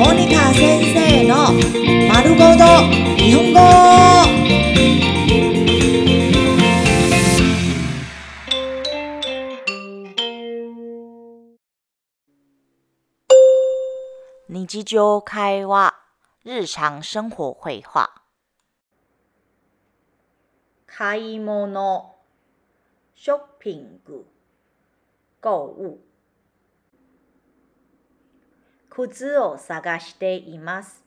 モニカ先生の丸ごと日本語日常会話日常生活会話買い物ショッピング購物 靴を探しています。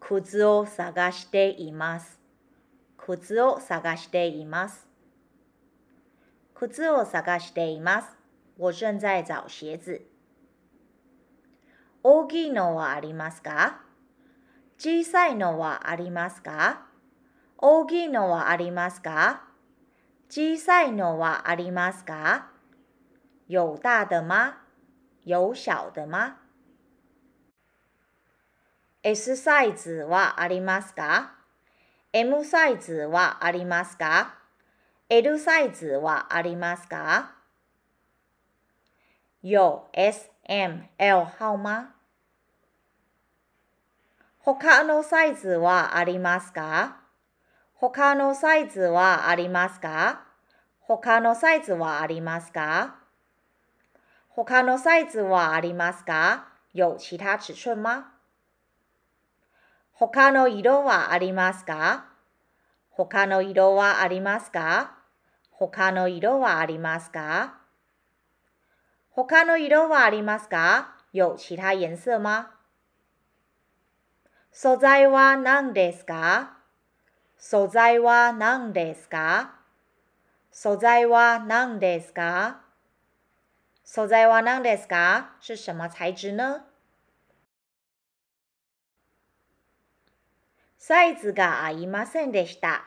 靴を探しています。靴を探しています。靴を探しています。我正在找鞋子。大きいのはありますか？小さいのはありますか？大きいのはありますか？小さいのはありますか？有大的吗？有小的吗？S サイズはありますか ?M サイズはありますか ?L サイズはありますか？有 S、M、L 号吗他のサイズはありますか？他のサイズはありますか？他のサイズはありますか？他のサイズはありますか？有其他尺寸吗他の色はありますか？他の色はありますか？他の色はありますか？他の色はありますか？有其他颜色吗？素材は何ですか？素材は何ですか？素材は何ですか？素材は何ですか？是什么材质呢？サイズが合いませんでした。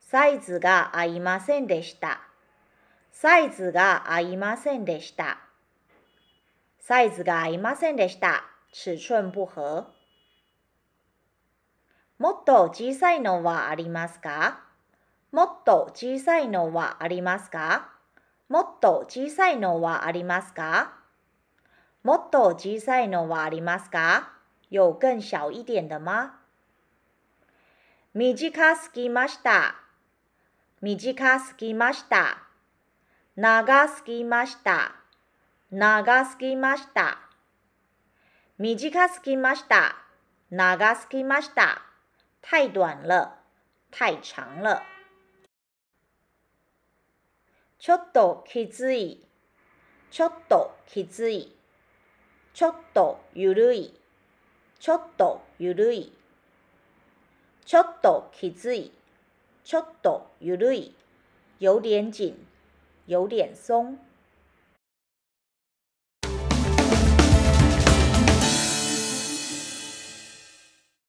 サイズが合いませんでした。サイズが合いませんでした。サイズが合いませんでした。尺寸不合。もっと小さいのはありますか？もっと小さいのはありますか？もっと小さいのはありますか？もっと小さいのはありますか？有更小一点的吗？短すぎました。短すぎました。長すぎました。長すぎました。短すぎました。長すぎました。太短了。太長了。ちょっときつい。ちょっときつい。ちょっとゆるい。ちょっとゆるい。ちょっときつい。ちょっとゆるい。有点緊。有点松。